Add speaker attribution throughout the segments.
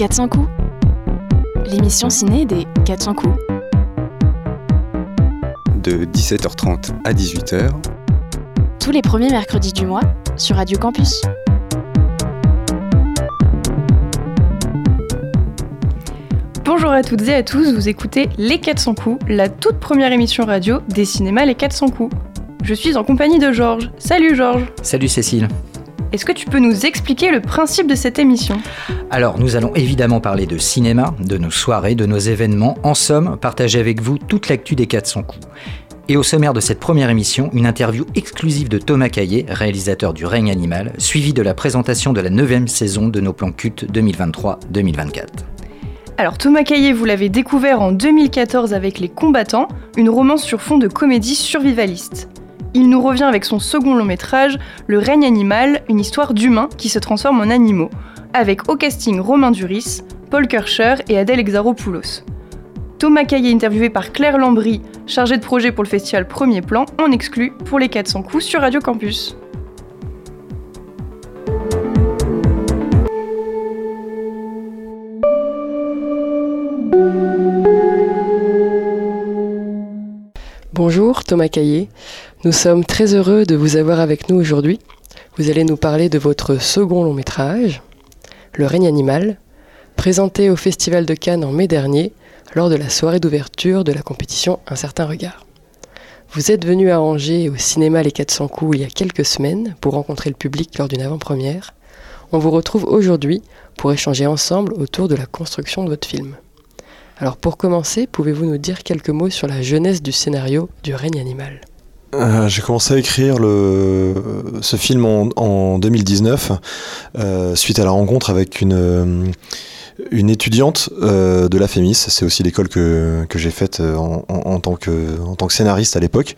Speaker 1: 400 coups. L'émission ciné des 400 coups.
Speaker 2: De 17h30 à 18h.
Speaker 1: Tous les premiers mercredis du mois sur Radio Campus.
Speaker 3: Bonjour à toutes et à tous, vous écoutez Les 400 coups, la toute première émission radio des cinémas Les 400 coups. Je suis en compagnie de Georges. Salut Georges
Speaker 4: Salut Cécile
Speaker 3: Est-ce que tu peux nous expliquer le principe de cette émission?
Speaker 4: Alors, nous allons évidemment parler de cinéma, de nos soirées, de nos événements, en somme, partager avec vous toute l'actu des 400 coups. Et au sommaire de cette première émission, une interview exclusive de Thomas Caillé, réalisateur du Règne animal, suivie de la présentation de la neuvième saison de nos plans cultes 2023-2024.
Speaker 3: Alors Thomas Caillé, vous l'avez découvert en 2014 avec Les Combattants, une romance sur fond de comédie survivaliste. Il nous revient avec son second long métrage, Le règne animal, une histoire d'humains qui se transforment en animaux, avec au casting Romain Duris, Paul Kircher et Adèle Exaropoulos. Thomas Caillé interviewé par Claire Lambry, chargée de projet pour le festival Premier Plan, en exclut pour les 400 coups sur Radio Campus.
Speaker 5: Bonjour Thomas Caillé, nous sommes très heureux de vous avoir avec nous aujourd'hui. Vous allez nous parler de votre second long métrage, Le règne animal, présenté au Festival de Cannes en mai dernier lors de la soirée d'ouverture de la compétition Un certain regard. Vous êtes venu à Angers au cinéma Les 400 coups il y a quelques semaines pour rencontrer le public lors d'une avant-première. On vous retrouve aujourd'hui pour échanger ensemble autour de la construction de votre film. Alors pour commencer, pouvez-vous nous dire quelques mots sur la jeunesse du scénario du règne animal?
Speaker 6: Euh, J'ai commencé à écrire ce film en, en 2019 euh, suite à la rencontre avec une, euh, une étudiante euh, de la FEMIS. C'est aussi l'école que, que j'ai faite en, en, en, tant que, en tant que scénariste à l'époque.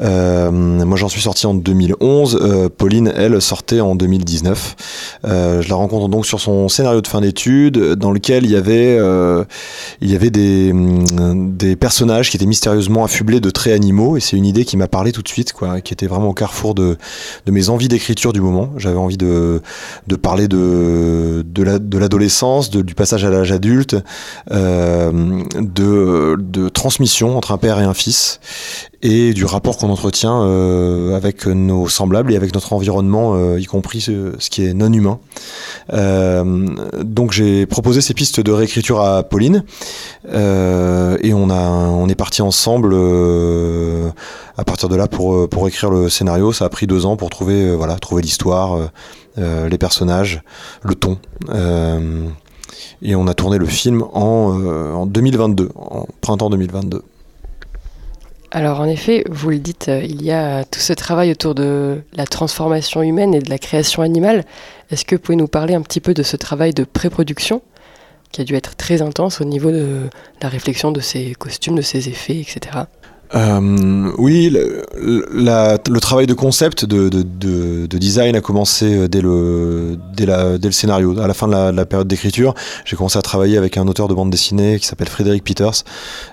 Speaker 6: Euh, moi j'en suis sorti en 2011. Euh, Pauline, elle, sortait en 2019. je la rencontre donc sur son scénario de fin d'études dans lequel il y avait, il y avait des, des personnages qui étaient mystérieusement affublés de traits animaux et c'est une idée qui m'a parlé tout de suite, quoi, qui était vraiment au carrefour de, de mes envies d'écriture du moment. J'avais envie de, de parler de, de l'adolescence, la, de, du passage à l'âge adulte, euh, de, transmission entre un père et un fils, et du rapport qu'on entretient euh, avec nos semblables et avec notre environnement, euh, y compris ce, qui est non humain. Donc j'ai proposé ces pistes de réécriture à Pauline et on est parti ensemble à partir de là pour écrire le scénario. Ça a pris deux ans pour trouver l'histoire, les personnages, le ton. Et on a tourné le film en, en 2022, en printemps 2022.
Speaker 5: Alors en effet, vous le dites, il y a tout ce travail autour de la transformation humaine et de la création animale. Est-ce que vous pouvez nous parler un petit peu de ce travail de pré-production qui a dû être très intense au niveau de la réflexion de ces costumes, de ces effets, etc.
Speaker 6: Euh, oui, le, travail de concept, de, de, de, de, design a commencé dès le, dès, le scénario. À la fin de la, de la période d'écriture, j'ai commencé à travailler avec un auteur de bande dessinée qui s'appelle Frédéric Peters.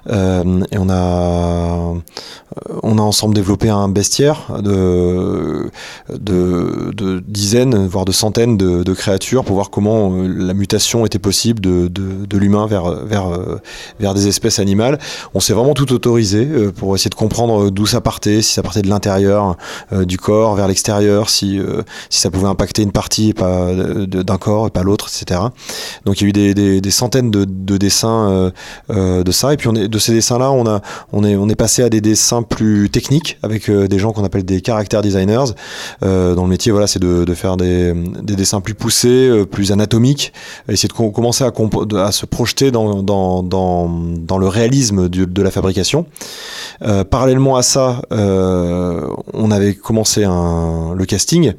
Speaker 6: Euh, et on a, on a ensemble développé un bestiaire de, dizaines, voire de centaines de, créatures pour voir comment la mutation était possible de, l'humain vers, vers, des espèces animales. On s'est vraiment tout autorisé essayer de comprendre d'où ça partait, si ça partait de l'intérieur euh, du corps vers l'extérieur, si, euh, si ça pouvait impacter une partie et pas d'un corps et pas l'autre, etc. Donc il y a eu des, des, centaines de, de dessins euh, de ça. Et puis de ces dessins-là, on, a, on, est, on est passé à des dessins plus techniques avec des gens qu'on appelle des caractère designers. Euh, dans le métier, voilà, c'est de, de, faire des, des, dessins plus poussés, plus anatomiques, essayer de commencer à, se projeter dans, dans, dans, le réalisme de la fabrication. Euh, parallèlement à ça, euh, on avait commencé le casting,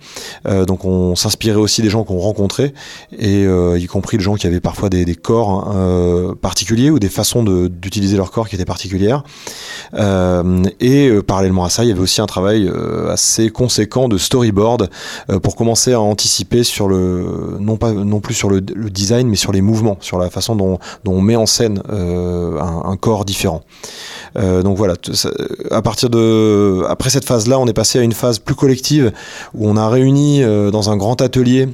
Speaker 6: euh, donc on s'inspirait aussi des gens qu'on rencontrait, et y compris les gens qui avaient parfois des, corps hein, particuliers ou des façons d'utiliser leur corps qui étaient particulières. et parallèlement à ça, il y avait aussi un travail assez conséquent de storyboard pour commencer à anticiper sur le non pas non plus sur le, design, mais sur les mouvements, sur la façon dont, dont on met en scène un, un corps différent. donc voilà, à partir de après cette phase là on est passé à une phase plus collective où on a réuni euh, dans un grand atelier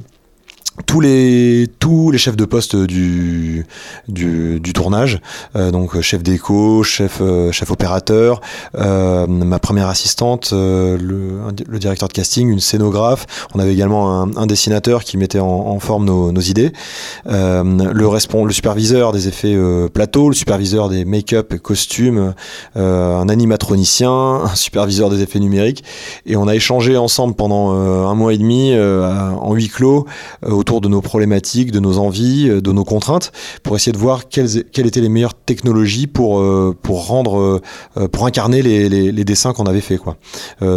Speaker 6: tous les tous les chefs de poste du du, tournage. Euh, donc chef d'écho chef euh, chef opérateur euh, ma première assistante le, directeur de casting une scénographe. On avait également un, dessinateur qui mettait en, forme nos, idées. Le le superviseur des effets plateau le superviseur des make-up et costumes un animatronicien un superviseur des effets numériques. Et on a échangé ensemble pendant un mois et demi en huis clos autour de nos problématiques, de nos envies, euh, de nos contraintes, pour essayer de voir quelles, quelles étaient les meilleures technologies pour, euh, pour rendre, euh, pour incarner les, les, les dessins qu'on avait fait. Quoi.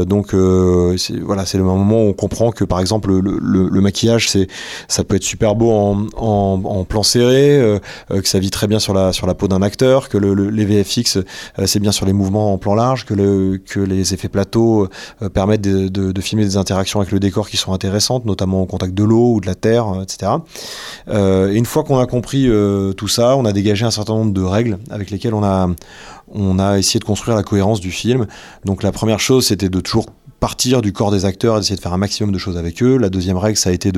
Speaker 6: donc voilà, c'est le moment où on comprend que par exemple le, le, le maquillage, c'est, ça peut être super beau en, en, en plan serré, que ça vit très bien sur la, sur la peau d'un acteur, que le, les VFX, c'est bien sur les mouvements en plan large, que, le, que les effets plateaux permettent de, de, de filmer des interactions avec le décor qui sont intéressantes, notamment au contact de l'eau ou de la terre etc. Euh, et une fois qu'on a compris euh, tout ça, on a dégagé un certain nombre de règles avec lesquelles on a, on a essayé de construire la cohérence du film. Donc la première chose, c'était de toujours partir du corps des acteurs et d'essayer de faire un maximum de choses avec eux. La deuxième règle, ça a été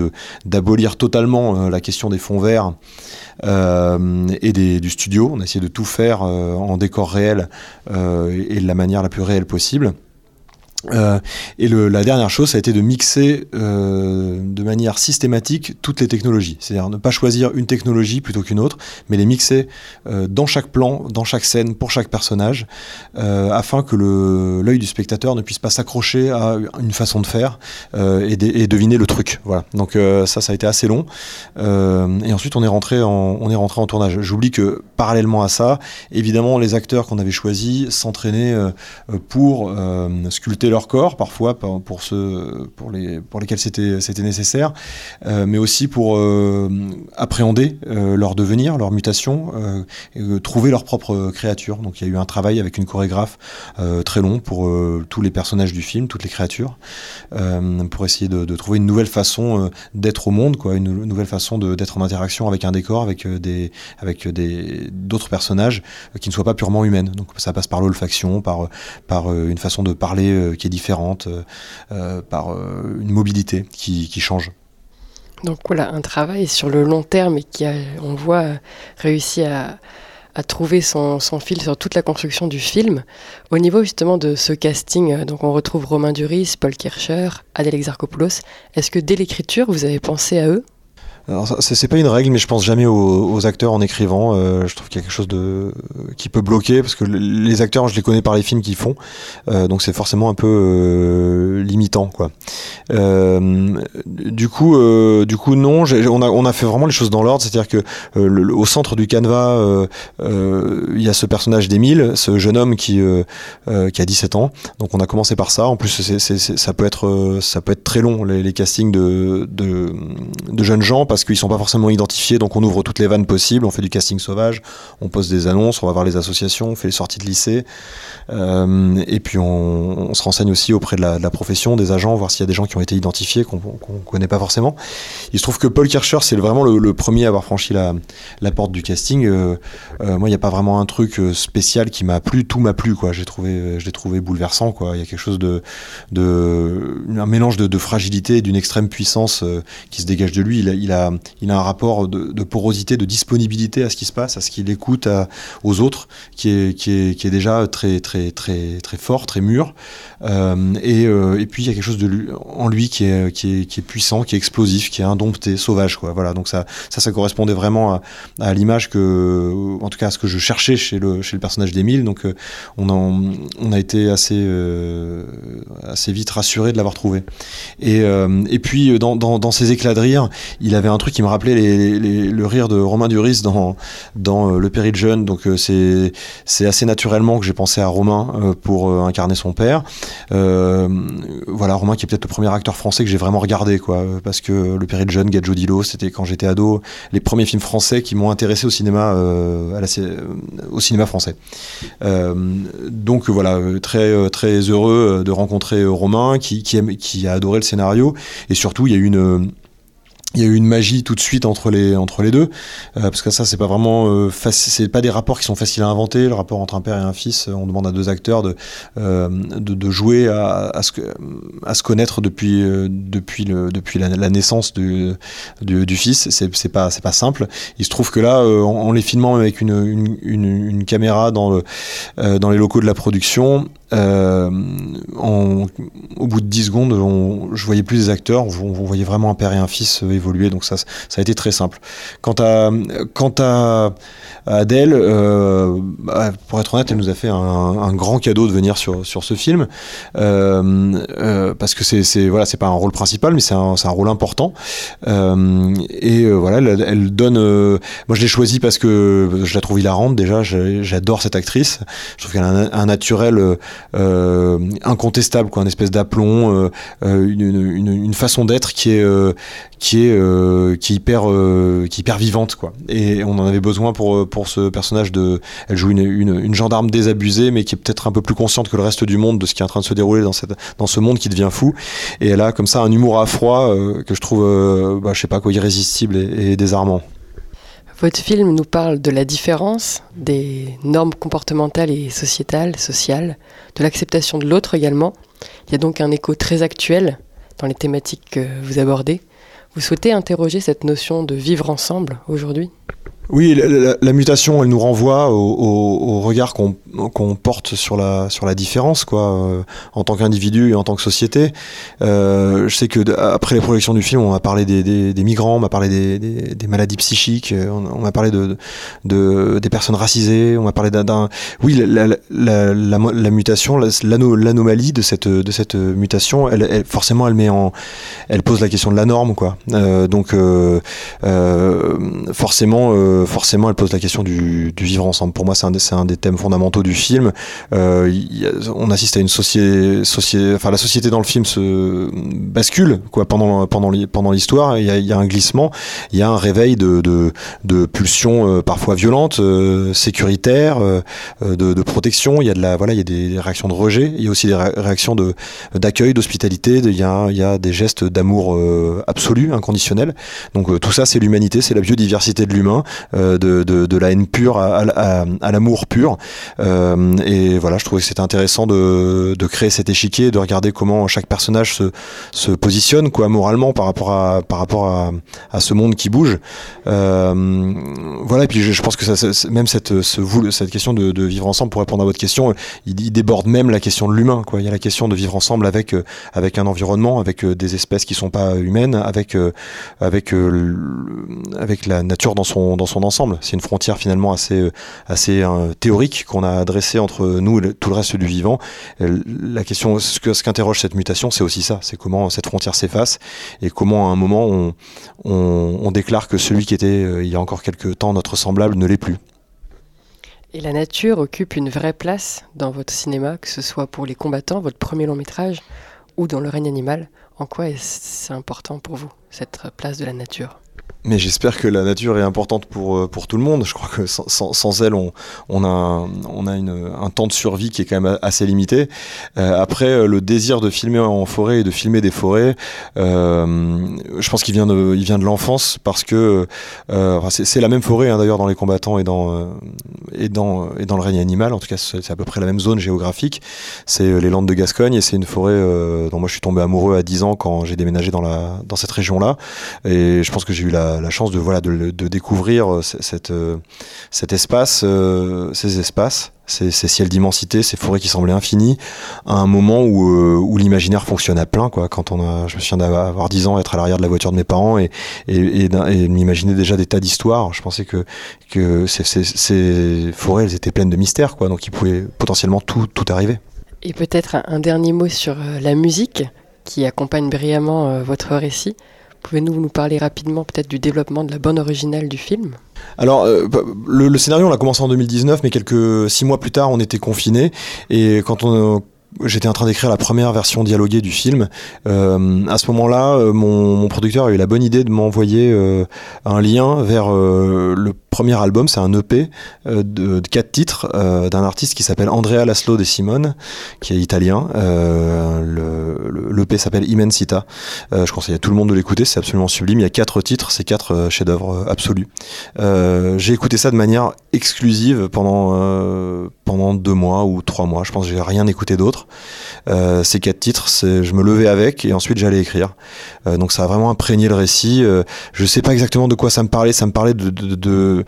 Speaker 6: d'abolir totalement euh, la question des fonds verts euh, et des, du studio. On a essayé de tout faire euh, en décor réel euh, et de la manière la plus réelle possible. Euh, et la dernière chose, ça a été de mixer euh, de manière systématique toutes les technologies. C'est-à-dire ne pas choisir une technologie plutôt qu'une autre, mais les mixer euh, dans chaque plan, dans chaque scène, pour chaque personnage, afin que l'œil du spectateur ne puisse pas s'accrocher à une façon de faire et, deviner le truc. Voilà. Donc ça, ça a été assez long. et ensuite, on est rentré en, on est rentré en tournage. J'oublie que parallèlement à ça, évidemment, les acteurs qu'on avait choisis s'entraînaient pour sculpter leur leur corps, parfois pour, ceux pour, les, pour lesquels c'était nécessaire, euh, mais aussi pour euh, appréhender euh, leur devenir, leur mutation, trouver leur propre créature. Donc il y a eu un travail avec une chorégraphe très long pour tous les personnages du film, toutes les créatures, pour essayer de, de, trouver une nouvelle façon d'être au monde, quoi, une, nouvelle façon d'être en interaction avec un décor, avec des avec des d'autres personnages qui ne soient pas purement humaines. Donc ça passe par l'olfaction, par par une façon de parler qui est différente, euh, euh, par euh, une mobilité qui, qui, change.
Speaker 5: Donc voilà, un travail sur le long terme et qui, a, on voit, réussi à, à trouver son, son, fil sur toute la construction du film. Au niveau justement de ce casting, donc on retrouve Romain Duris, Paul Kircher, Adèle Exarchopoulos. Est-ce que dès l'écriture, vous avez pensé à eux?
Speaker 6: C'est pas une règle, mais je pense jamais aux, aux acteurs en écrivant. Euh, je trouve qu'il y a quelque chose de qui peut bloquer parce que les acteurs, je les connais par les films qu'ils font, euh, donc c'est forcément un peu euh, limitant, quoi. Euh, du coup, euh, du coup, non. On a on a fait vraiment les choses dans l'ordre, c'est-à-dire que le, au centre du canevas, il y a ce personnage d'Émile, ce jeune homme qui qui a 17 ans. Donc on a commencé par ça. En plus, c est, ça peut être ça peut être très long les, les castings de, de de jeunes gens qu'ils sont pas forcément identifiés, donc on ouvre toutes les vannes possibles, on fait du casting sauvage, on poste des annonces, on va voir les associations, on fait les sorties de lycée, euh, et puis on, se renseigne aussi auprès de la, profession, des agents, voir s'il y a des gens qui ont été identifiés qu'on qu connaît pas forcément. Il se trouve que Paul Kircher, c'est vraiment le, premier à avoir franchi la, porte du casting. Euh, euh, moi, il n'y a pas vraiment un truc spécial qui m'a plu, tout m'a plu, quoi. J'ai trouvé, je trouvé bouleversant, quoi. Il y a quelque chose de, de un mélange de, fragilité, d'une extrême puissance qui se dégage de lui. Il a il a un rapport de, porosité, de disponibilité à ce qui se passe, à ce qu'il écoute aux autres, qui est, qui, est, qui est déjà très, très, très, très fort, très mûr. Euh, et, euh, et puis il y a quelque chose en lui qui est, qui, est, qui est puissant, qui est explosif, qui est indompté, sauvage. Quoi. Voilà, donc ça, ça, correspondait vraiment à, l'image que, en tout cas, à ce que je cherchais chez le, chez le personnage d'Émile. Donc euh, on, a, on a été assez, euh, assez vite rassuré de l'avoir trouvé. Et, euh, et puis dans, dans, dans ses éclats de rire, il avait un un truc qui me rappelait le rire de Romain Duris dans, dans euh, Le Péril jeune. Donc euh, c'est assez naturellement que j'ai pensé à Romain euh, pour incarner son père. voilà, Romain qui est peut-être le premier acteur français que j'ai vraiment regardé, parce que Le Péril jeune, Gadjo Dilo, c'était quand j'étais ado, les premiers films français qui m'ont intéressé au cinéma, français. donc voilà, très très heureux de rencontrer Romain qui qui, a adoré le scénario et surtout il y a une il y a eu une magie tout de suite entre les entre les deux euh, parce que ça c'est pas vraiment euh, c'est pas des rapports qui sont faciles à inventer. Le rapport entre un père et un fils on demande à deux acteurs de euh, de, jouer à, à, se à se connaître depuis euh, depuis le depuis la, naissance du, du, fils. C'est c'est pas c'est pas simple. Il se trouve que là en, les filmant avec une une, caméra dans dans les locaux de la production euh, en, au bout de 10 secondes, on, je voyais plus des acteurs, on, on, voyait vraiment un père et un fils euh, évoluer, donc ça, ça a été très simple. Quant à, quant à, à Adèle, euh, bah, pour être honnête, elle nous a fait un, un, grand cadeau de venir sur, sur ce film, euh, euh parce que c'est voilà, c'est pas un rôle principal, mais c'est un, un, rôle important. Euh, et voilà, elle, elle donne. moi, je l'ai choisie parce que je la trouve hilarante déjà. J'adore cette actrice. Je trouve qu'elle a un, un naturel euh, incontestable, quoi, une espèce d'aplomb, euh, euh, une, façon d'être qui est qui est qui hyper qui hyper vivante, quoi. Et on en avait besoin pour pour ce personnage de, elle joue une, une, gendarme désabusée, mais qui est peut-être un peu plus consciente que le reste du monde de ce qui est en train de se dérouler dans cette dans ce monde qui devient fou. Et elle a comme ça un humour à froid que je trouve, bah, je sais pas quoi, irrésistible et désarmant.
Speaker 5: Votre film nous parle de la différence, des normes comportementales et sociétales, sociales, de l'acceptation de l'autre également. Il y a donc un écho très actuel dans les thématiques que vous abordez. Vous souhaitez interroger cette notion de vivre ensemble aujourd'hui?
Speaker 6: Oui, la, mutation, elle nous renvoie au, regard qu'on qu porte sur la, différence, quoi, euh, en tant qu'individu et en tant que société. Euh, je sais que après les projections du film, on a parlé des, migrants, on m'a parlé des, maladies psychiques, euh, on, m'a parlé de, de, des personnes racisées, on m'a parlé d'un, oui, la, mutation, l'anomalie de cette, mutation, elle, forcément, elle met en, elle pose la question de la norme, quoi. Donc, euh, forcément forcément, elle pose la question du, vivre ensemble. Pour moi, c'est un, un, des thèmes fondamentaux du film. Euh, on assiste à une société, enfin la société dans le film se bascule quoi pendant pendant pendant l'histoire. Il y, a un glissement, il y a un réveil de, pulsions euh, parfois violentes, euh, sécuritaires, euh, de, de, protection. Il y a de la voilà, il y a des réactions de rejet. Il y a aussi des réactions de d'accueil, d'hospitalité. Il y a il y a des gestes d'amour euh, absolu, inconditionnel. Donc euh, tout ça, c'est l'humanité, c'est la biodiversité de l'humain. Euh, de, de, de, la haine pure à, à, à l'amour pur. Euh, et voilà, je trouvais que c'était intéressant de, de, créer cet échiquier, de regarder comment chaque personnage se, se positionne quoi, moralement par rapport à, par rapport à, à ce monde qui bouge. Euh, voilà, et puis je, pense que ça, même cette, ce, cette question de, de, vivre ensemble, pour répondre à votre question, il, déborde même la question de l'humain. Quoi. Il y a la question de vivre ensemble avec, avec un environnement, avec des espèces qui sont pas humaines, avec, avec, avec la nature dans son, dans son ensemble. C'est une frontière finalement assez, euh, assez euh, théorique qu'on a adressée entre nous et tout le reste du vivant. La question, ce qu'interroge cette mutation, c'est aussi ça. C'est comment cette frontière s'efface et comment à un moment on, on, déclare que celui qui était euh, il y a encore quelques temps notre semblable ne l'est plus.
Speaker 5: Et la nature occupe une vraie place dans votre cinéma, que ce soit pour les combattants, votre premier long métrage, ou dans le règne animal. En quoi est-ce important pour vous, cette place de la nature?
Speaker 6: Mais j'espère que la nature est importante pour, euh, pour tout le monde. Je crois que sans, elle, on, a, un, on a une, un temps de survie qui est quand même assez limité. Euh, après, euh, le désir de filmer en forêt et de filmer des forêts, je pense qu'il vient de, de l'enfance parce que c'est la même forêt hein, d'ailleurs dans les combattants et dans, et, dans, et dans le règne animal. En tout cas, c'est à peu près la même zone géographique. C'est les Landes de Gascogne et c'est une forêt dont moi je suis tombé amoureux à 10 ans quand j'ai déménagé dans, la, dans cette région-là. Et je pense que j'ai eu la la, chance de, voilà, de, de découvrir euh, cette, euh, cet espace, euh, ces espaces, ces, ces ciels d'immensité, ces forêts qui semblaient infinies, à un moment où, où l'imaginaire fonctionne à plein. Quoi. Quand on a, je me souviens d'avoir 10 ans, être à l'arrière de la voiture de mes parents et, et, m'imaginer déjà des tas d'histoires. Je pensais que, que ces, forêts, elles étaient pleines de mystères, quoi, donc il pouvait potentiellement tout, tout arriver.
Speaker 5: Et peut-être un dernier mot sur la musique qui accompagne brillamment votre récit. Pouvez-vous nous parler rapidement peut-être du développement de la bande originale du film?
Speaker 6: Alors, euh, le, le, scénario, on l'a commencé en 2019, mais quelques six mois plus tard, on était confinés. Et quand on j'étais en train d'écrire la première version dialoguée du film. Euh, à ce moment-là, mon, mon, producteur a eu la bonne idée de m'envoyer un lien vers le premier album, c'est un EP de, de, quatre titres d'un artiste qui s'appelle Andrea Laszlo De Simone, qui est italien. le l'EP s'appelle Immensita. je conseille à tout le monde de l'écouter, c'est absolument sublime. Il y a quatre titres, c'est quatre chefs-d'œuvre absolus. J'ai écouté ça de manière exclusive pendant pendant deux mois ou trois mois. Je pense que j'ai rien écouté d'autre. Euh, ces quatre titres, je me levais avec et ensuite j'allais écrire. Euh, donc ça a vraiment imprégné le récit. Euh, je sais pas exactement de quoi ça me parlait. Ça me parlait de,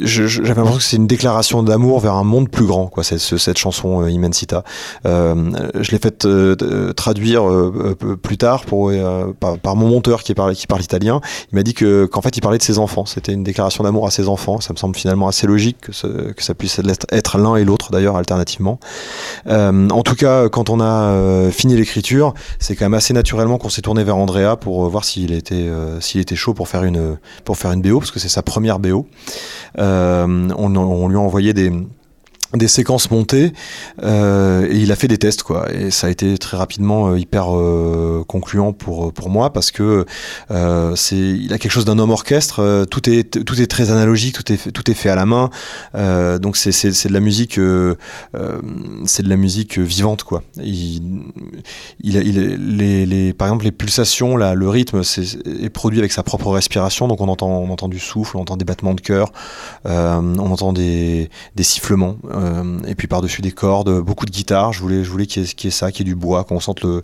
Speaker 6: j'avais l'impression que c'est une déclaration d'amour vers un monde plus grand. Cette, chanson Immensita. je l'ai fait traduire plus tard par, mon monteur qui parle qui italien. Il m'a dit que qu'en fait il parlait de ses enfants. C'était une déclaration d'amour à ses enfants. Ça me semble finalement assez logique que, que ça puisse être l'un et l'autre d'ailleurs alternativement. en tout cas, quand on a euh, fini l'écriture, c'est quand même assez naturellement qu'on s'est tourné vers Andrea pour euh, voir s'il était, euh, s'il était chaud pour faire une, pour faire BO, parce que c'est sa première BO. on lui a envoyé des des séquences montées euh, et il a fait des tests quoi. Et ça a été très rapidement euh, hyper euh, concluant pour pour moi parce que euh, c'est il a quelque chose d'un homme orchestre euh, tout est tout est très analogique tout est tout est fait à la main donc c'est c'est c'est de la musique c'est de la musique vivante quoi. Il il, il les, les par exemple les pulsations là le rythme c'est est produit avec sa propre respiration donc on entend on entend du souffle on entend des battements de cœur on entend des des sifflements euh, et puis par-dessus des cordes, beaucoup de guitare. Je voulais, je voulais qu'il y, ait ça, qu'il y ait du bois, qu'on sente le.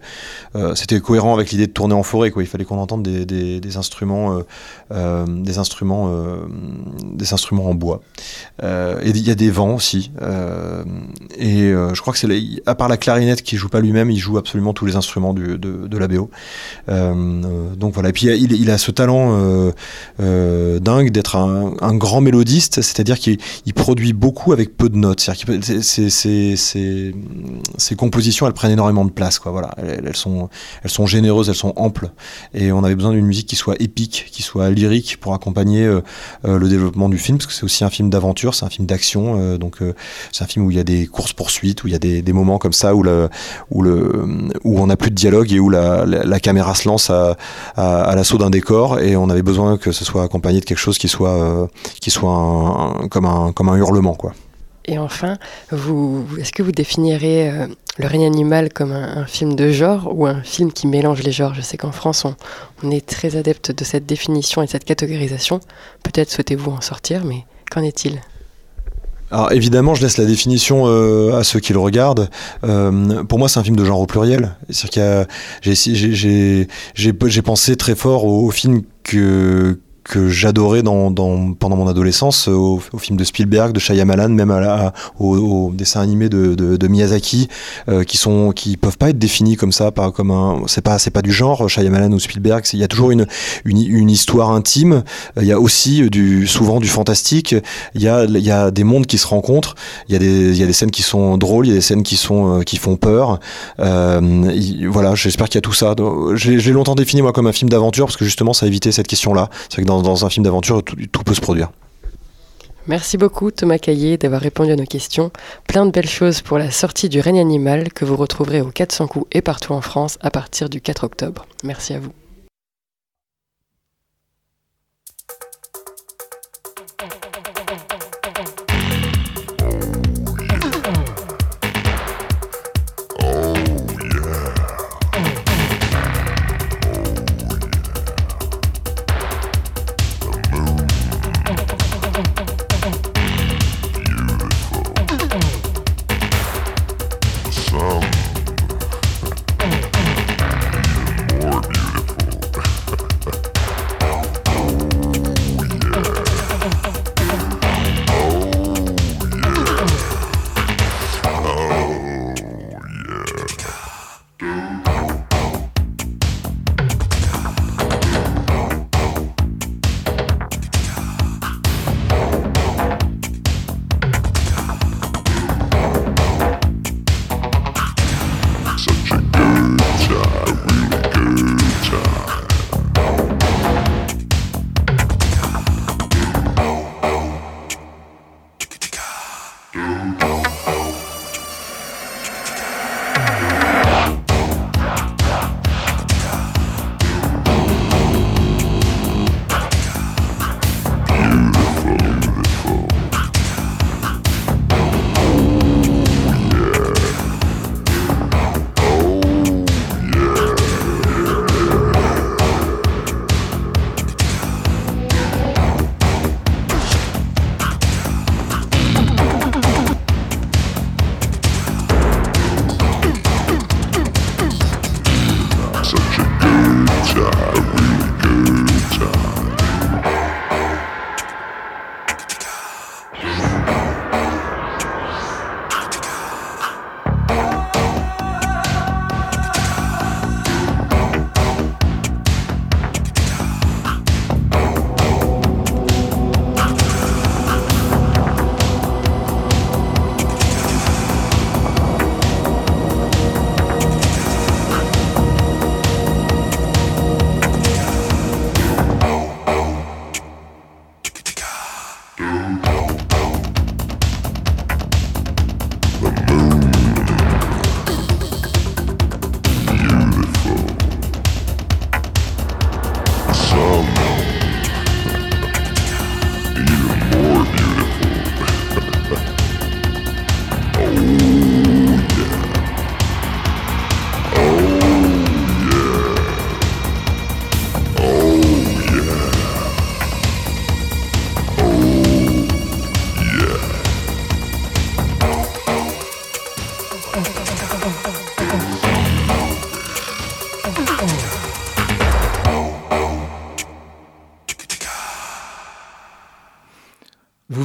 Speaker 6: Euh, c'était cohérent avec l'idée de tourner en forêt. Quoi. Il fallait qu'on entende des, des, instruments, euh, des instruments, instruments en bois. et il y a des vents aussi. et je crois que c'est à part la clarinette qui joue pas lui-même, il joue absolument tous les instruments de, de la BO. donc voilà. Et puis il, a ce talent dingue d'être un, grand mélodiste, c'est-à-dire qu'il produit beaucoup avec peu de notes ces compositions, elles prennent énormément de place. Quoi, voilà. elles, sont, généreuses, elles sont amples. Et on avait besoin d'une musique qui soit épique, qui soit lyrique pour accompagner euh, euh, le développement du film, parce que c'est aussi un film d'aventure, c'est un film d'action. Euh, donc c'est un film où il y a des courses-poursuites, où il y a des, moments comme ça où, on n'a plus de dialogue et où la, caméra se lance à, l'assaut d'un décor. Et on avait besoin que ce soit accompagné de quelque chose qui soit, qui soit comme, un, comme un hurlement. quoi.
Speaker 5: Et enfin, vous, est-ce que vous définirez euh, Le règne animal comme un, film de genre ou un film qui mélange les genres? Je sais qu'en France, on, est très adepte de cette définition et de cette catégorisation. Peut-être souhaitez-vous en sortir, mais qu'en est-il?
Speaker 6: Alors évidemment, je laisse la définition euh, à ceux qui le regardent. Euh, pour moi, c'est un film de genre au pluriel. C'est-à-dire j'ai pensé très fort au, au film que que j'adorais dans, dans, pendant mon adolescence euh, au, au, film de Spielberg, de Shyamalan, même à la, au, au dessin animé de, de, de Miyazaki, euh, qui sont qui peuvent pas être définis comme ça, pas comme un, c'est pas c'est pas du genre Shyamalan ou Spielberg. Il y a toujours une, une, une histoire intime. Il y a aussi du souvent du fantastique. Il y a il y a des mondes qui se rencontrent. Il y a des il y a des scènes qui sont drôles, il y a des scènes qui sont euh, qui font peur. Euh, voilà, j'espère qu'il y a tout ça. J'ai longtemps défini moi comme un film d'aventure parce que justement ça évitait cette question-là. C'est que dans un film d'aventure, tout, tout, peut se produire.
Speaker 5: Merci beaucoup Thomas Caillé d'avoir répondu à nos questions. Plein de belles choses pour la sortie du règne animal que vous retrouverez au 400 coups et partout en France à partir du 4 octobre. Merci à vous.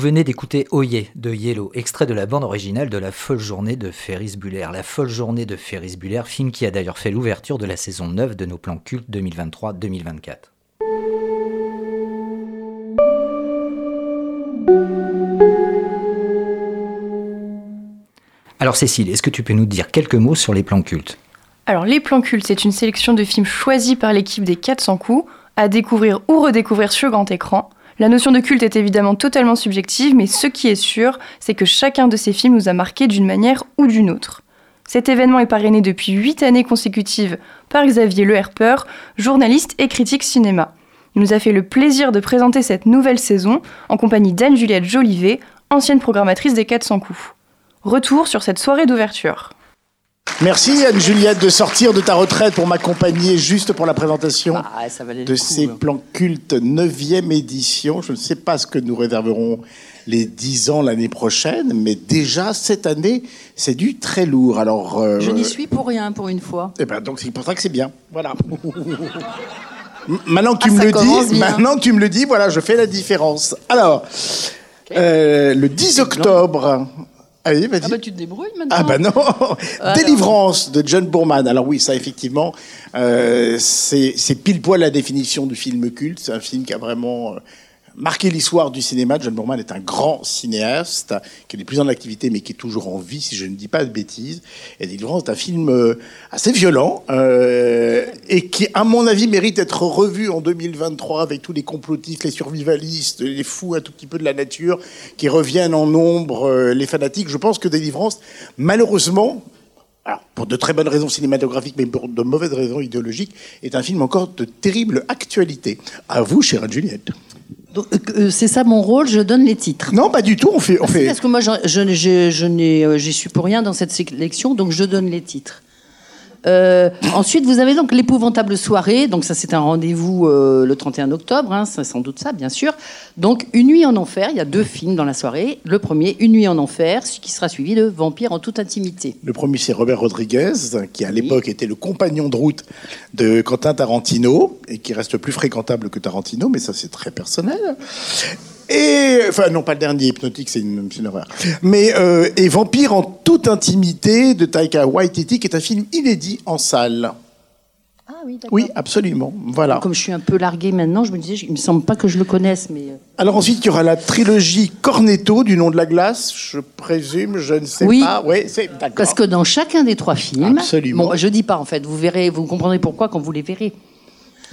Speaker 4: Venez d'écouter Oye de Yellow, extrait de la bande originale de La folle journée de Ferris Bueller. La folle journée de Ferris Bueller, film qui a d'ailleurs fait l'ouverture de la saison 9 de nos plans cultes 2023-2024. Alors Cécile, est-ce que tu peux nous dire quelques mots sur les plans cultes?
Speaker 3: Alors, Les Plans Cultes, c'est une sélection de films choisis par l'équipe des 400 coups, à découvrir ou redécouvrir sur grand écran. La notion de culte est évidemment totalement subjective, mais ce qui est sûr, c'est que chacun de ces films nous a marqués d'une manière ou d'une autre. Cet événement est parrainé depuis 8 années consécutives par Xavier Le Herper, journaliste et critique cinéma. Il nous a fait le plaisir de présenter cette nouvelle saison en compagnie d'Anne-Juliette Jolivet, ancienne programmatrice des 400 coups. Retour sur cette soirée d'ouverture.
Speaker 7: Merci Anne-Juliette de sortir de ta retraite pour m'accompagner juste pour la présentation
Speaker 8: Ah,
Speaker 7: de
Speaker 8: coup,
Speaker 7: ces
Speaker 8: hein.
Speaker 7: plans cultes 9e édition. Je ne sais pas ce que nous réserverons les 10 ans l'année prochaine, mais déjà cette année, c'est du très lourd. Alors, euh,
Speaker 8: Je n'y suis pour rien pour une fois.
Speaker 7: eh ben, donc c'est pour ça que c'est bien. Voilà. Maintenant que tu
Speaker 8: Ah,
Speaker 7: me le dis,
Speaker 8: bien.
Speaker 7: maintenant que tu me le dis, voilà, je fais la différence. Alors, euh, le 10 octobre. Allez, vas-y.
Speaker 8: Ah bah tu te débrouilles maintenant.
Speaker 7: Ah bah non
Speaker 8: Alors.
Speaker 7: Délivrance de John Boorman. Alors oui, ça effectivement, euh, c'est c'est pile poil la définition du film culte. C'est un film qui a vraiment euh, marqué l'histoire du cinéma. John Boorman est un grand cinéaste qui n'est plus en activité mais qui est toujours en vie, si je ne dis pas de bêtises. Et Délivrance est un film euh, assez violent euh, et qui, à mon avis, mérite d'être revu en 2023 avec tous les complotistes, les survivalistes, les fous un tout petit peu de la nature qui reviennent en nombre, euh, les fanatiques. Je pense que Délivrance, malheureusement, pour de très bonnes raisons cinématographiques, mais pour de mauvaises raisons idéologiques, est un film encore de terrible actualité. À vous, chère Juliette.
Speaker 8: Donc, euh, c'est ça mon rôle, je donne les titres.
Speaker 7: Non, pas du tout. On fait, on
Speaker 8: Ah,
Speaker 7: fait.
Speaker 8: Parce que moi, je, je, je, euh, suis pour rien dans cette sélection, donc je donne les titres. Euh, ensuite, vous avez donc l'épouvantable soirée. Donc ça, c'est un rendez-vous euh, le 31 octobre. Hein, c'est sans doute ça, bien sûr. Donc Une nuit en enfer. Il y a deux films dans la soirée. Le premier, Une nuit en enfer, ce qui sera suivi de Vampire en toute intimité.
Speaker 7: Le premier, c'est Robert Rodriguez, qui à l'époque était le compagnon de route de Quentin Tarantino, et qui reste plus fréquentable que Tarantino, mais ça, c'est très personnel. Et, enfin, non, pas le dernier, Hypnotique, c'est une, une horreur. Mais, euh, et Vampire en toute intimité de Taika Waititi, qui est un film inédit en salle.
Speaker 8: Ah oui, d'accord.
Speaker 7: Oui, absolument. Voilà.
Speaker 8: Comme je suis un peu larguée maintenant, je me disais, il me semble pas que je le connaisse, mais. euh,
Speaker 7: Alors ensuite, il y aura la trilogie Cornetto du nom de la glace, je présume, je ne sais
Speaker 8: Oui.
Speaker 7: pas. Oui, c'est d'accord.
Speaker 8: Parce que dans chacun des trois films,
Speaker 7: Absolument.
Speaker 8: bon, je dis pas en fait, vous verrez, vous comprendrez pourquoi quand vous les verrez.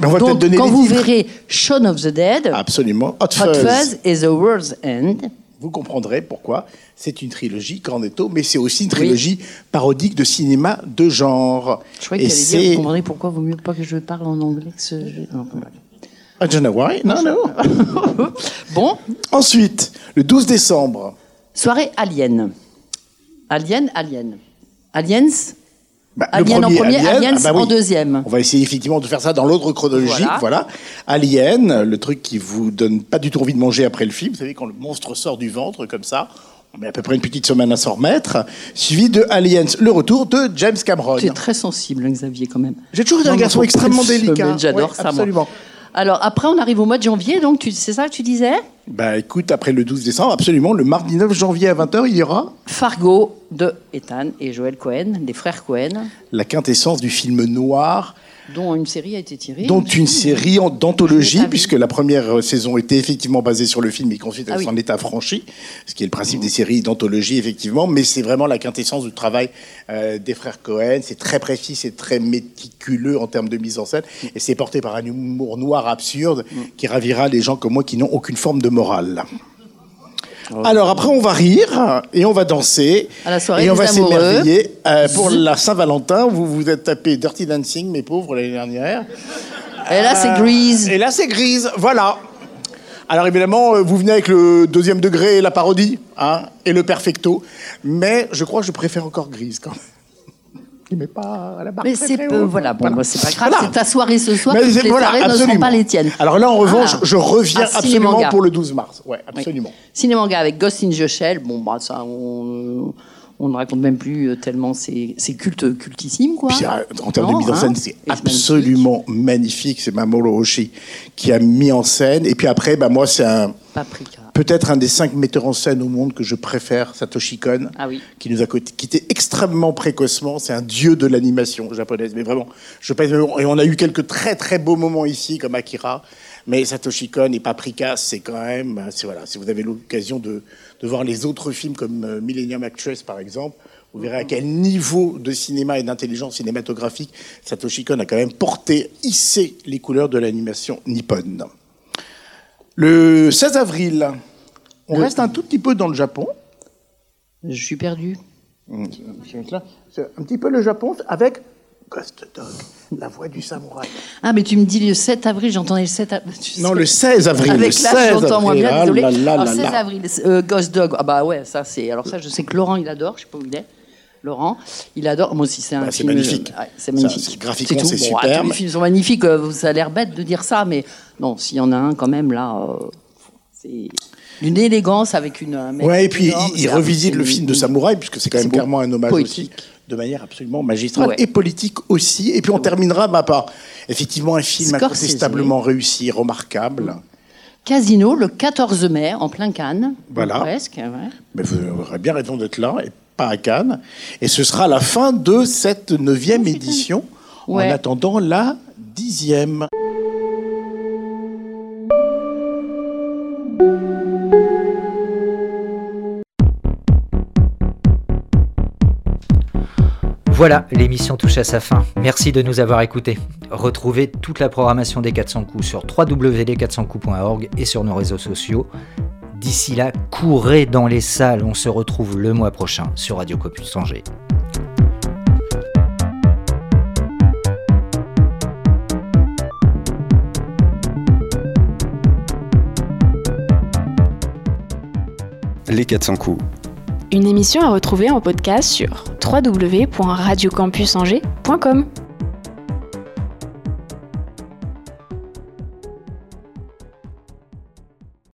Speaker 7: Mais on va
Speaker 8: Donc,
Speaker 7: donner
Speaker 8: quand
Speaker 7: les
Speaker 8: vous
Speaker 7: titres.
Speaker 8: verrez Shaun of the Dead,
Speaker 7: Absolument. Hot,
Speaker 8: Hot
Speaker 7: Fuzz.
Speaker 8: Fuzz et The World's End,
Speaker 7: Vous comprendrez pourquoi c'est une trilogie Cornetto, mais c'est aussi une trilogie parodique de cinéma de genre.
Speaker 8: je croyais allait dire, vous comprendrez pourquoi vaut mieux pas que je parle en anglais que ce. non, bref.
Speaker 7: Ah, John Hawaii? Non, non.
Speaker 8: Bon,
Speaker 7: Ensuite, le 12 décembre.
Speaker 8: soirée Alien. Alien, Alien. Aliens,
Speaker 7: bah,
Speaker 8: Alien en premier, Aliens
Speaker 7: ah bah
Speaker 8: en deuxième.
Speaker 7: On va essayer effectivement de faire ça dans l'ordre chronologique.
Speaker 8: Voilà.
Speaker 7: Voilà. Alien, le truc qui vous donne pas du tout envie de manger après le film. Vous savez, quand le monstre sort du ventre comme ça, mais à peu près une petite semaine à s'en remettre, suivi de Aliens, le retour de James Cameron.
Speaker 8: Tu es très sensible, Xavier, quand même.
Speaker 7: J'ai toujours été un garçon extrêmement délicat.
Speaker 8: j'adore
Speaker 7: Ouais,
Speaker 8: ça, moi. Alors, après, on arrive au mois de janvier, donc tu- c'est ça que tu disais?
Speaker 7: Bah écoute, après le 12 décembre, absolument, le mardi 9 janvier à 20h, il y aura
Speaker 8: Fargo de Ethan et Joel Cohen, des frères Cohen,
Speaker 7: la quintessence du film noir,
Speaker 8: dont une série a été tirée.
Speaker 7: dont une série d'anthologie, puisque la première saison était effectivement basée sur le film et qu'ensuite elle
Speaker 8: Ah oui.
Speaker 7: s'en est affranchie, ce qui est le principe des séries d'anthologie, effectivement, mais c'est vraiment la quintessence du travail euh, des frères Cohen. C'est très précis, c'est très méticuleux en termes de mise en scène, et c'est porté par un humour noir absurde
Speaker 8: Mm.
Speaker 7: qui ravira les gens comme moi qui n'ont aucune forme de morale. Alors après, on va rire et on va danser
Speaker 8: À la soirée
Speaker 7: et on
Speaker 8: des
Speaker 7: va
Speaker 8: amoureux.
Speaker 7: s'émerveiller. Euh, pour la Saint-Valentin, vous vous êtes tapé Dirty Dancing, mes pauvres, l'année dernière.
Speaker 8: Et là, c'est Grease.
Speaker 7: Et là, c'est Grise, voilà. Alors évidemment, euh, vous venez avec le deuxième degré et la parodie, hein, et le perfecto. Mais je crois que je préfère encore Grise quand même. Met pas à la barre
Speaker 8: Mais c'est peu, voilà, bon, c'est pas grave,
Speaker 7: Voilà.
Speaker 8: c'est ta soirée ce soir,
Speaker 7: Mais
Speaker 8: toutes les
Speaker 7: voilà,
Speaker 8: soirées ne
Speaker 7: absolument.
Speaker 8: seront pas les tiennes.
Speaker 7: Alors là, en revanche,
Speaker 8: Ah.
Speaker 7: je reviens
Speaker 8: Ah,
Speaker 7: absolument pour le 12 mars. Ouais, absolument.
Speaker 8: Cinémanga avec Ghost in the Shell, bon, bah, ça, on, on ne raconte même plus euh, tellement c'est c'est culte, cultissime, quoi.
Speaker 7: Puis, euh, en termes
Speaker 8: Non,
Speaker 7: de mise en
Speaker 8: hein.
Speaker 7: scène, c'est absolument magnifique. C'est Mamoru Oshii qui a mis en scène. Et puis après, bah, moi, c'est un,
Speaker 8: Paprika.
Speaker 7: peut-être un des cinq metteurs en scène au monde que je préfère, Satoshi Kon,
Speaker 8: Ah oui.
Speaker 7: qui nous a quitté extrêmement précocement. C'est un dieu de l'animation japonaise. Mais vraiment, je pense, et on a eu quelques très très beaux moments ici, comme Akira. Mais Satoshi Kon et Paprika, c'est quand même, c'est voilà, si vous avez l'occasion de, de voir les autres films comme euh, Millennium Actress par exemple, vous verrez à quel niveau de cinéma et d'intelligence cinématographique Satoshi Kon a quand même porté, hissé les couleurs de l'animation nippone. Le 16 avril, on reste un tout petit peu dans le Japon.
Speaker 8: Je suis perdu.
Speaker 7: Hum, un petit peu le Japon avec Ghost Dog, la voix du samouraï.
Speaker 8: Ah, mais tu me dis le 7 avril, j'entendais le 7 avril.
Speaker 7: Non, le 16 avril.
Speaker 8: Avec
Speaker 7: le
Speaker 8: l'âge,
Speaker 7: 16
Speaker 8: j'entends moins
Speaker 7: avril.
Speaker 8: bien,
Speaker 7: Ah
Speaker 8: désolé. Alors,
Speaker 7: là
Speaker 8: 16
Speaker 7: là.
Speaker 8: avril, euh, Ghost Dog. Ah bah ouais, ça c'est. Alors ça, je sais que Laurent, il adore. Je sais pas où il est. Laurent, il adore. Moi aussi, c'est un
Speaker 7: Bah, c'est
Speaker 8: film.
Speaker 7: magnifique.
Speaker 8: Ouais, c'est magnifique.
Speaker 7: c'est- graphiquement,
Speaker 8: tout.
Speaker 7: c'est
Speaker 8: Bon, ah, tous les films sont magnifiques. euh, Ça a l'air bête de dire ça, mais non, s'il y en a un quand même là, euh, c'est d'une élégance avec une.
Speaker 7: Ouais, et puis
Speaker 8: énorme,
Speaker 7: il, revisite le film de samouraï, puisque c'est quand même clairement un hommage
Speaker 8: Poétique.
Speaker 7: aussi, de manière absolument magistrale
Speaker 8: Ouais.
Speaker 7: et politique aussi. Et puis on terminera bah, par effectivement un film
Speaker 8: Scorsese.
Speaker 7: incontestablement réussi, remarquable.
Speaker 8: Casino le 14 mai en plein Cannes.
Speaker 7: Voilà.
Speaker 8: Presque. ouais.
Speaker 7: Mais vous aurez bien raison d'être là et pas à Cannes. Et ce sera la fin de cette neuvième édition,
Speaker 8: Ouais.
Speaker 7: en attendant la dixième.
Speaker 4: Voilà, l'émission touche à sa fin. Merci de nous avoir écoutés. Retrouvez toute la programmation des 400 coups sur www.400coups.org et sur nos réseaux sociaux. D'ici là, courez dans les salles. On se retrouve le mois prochain sur Radio Copus Angers.
Speaker 2: Les 400 coups.
Speaker 1: Une émission à retrouver en podcast sur www.radiocampusangers.com.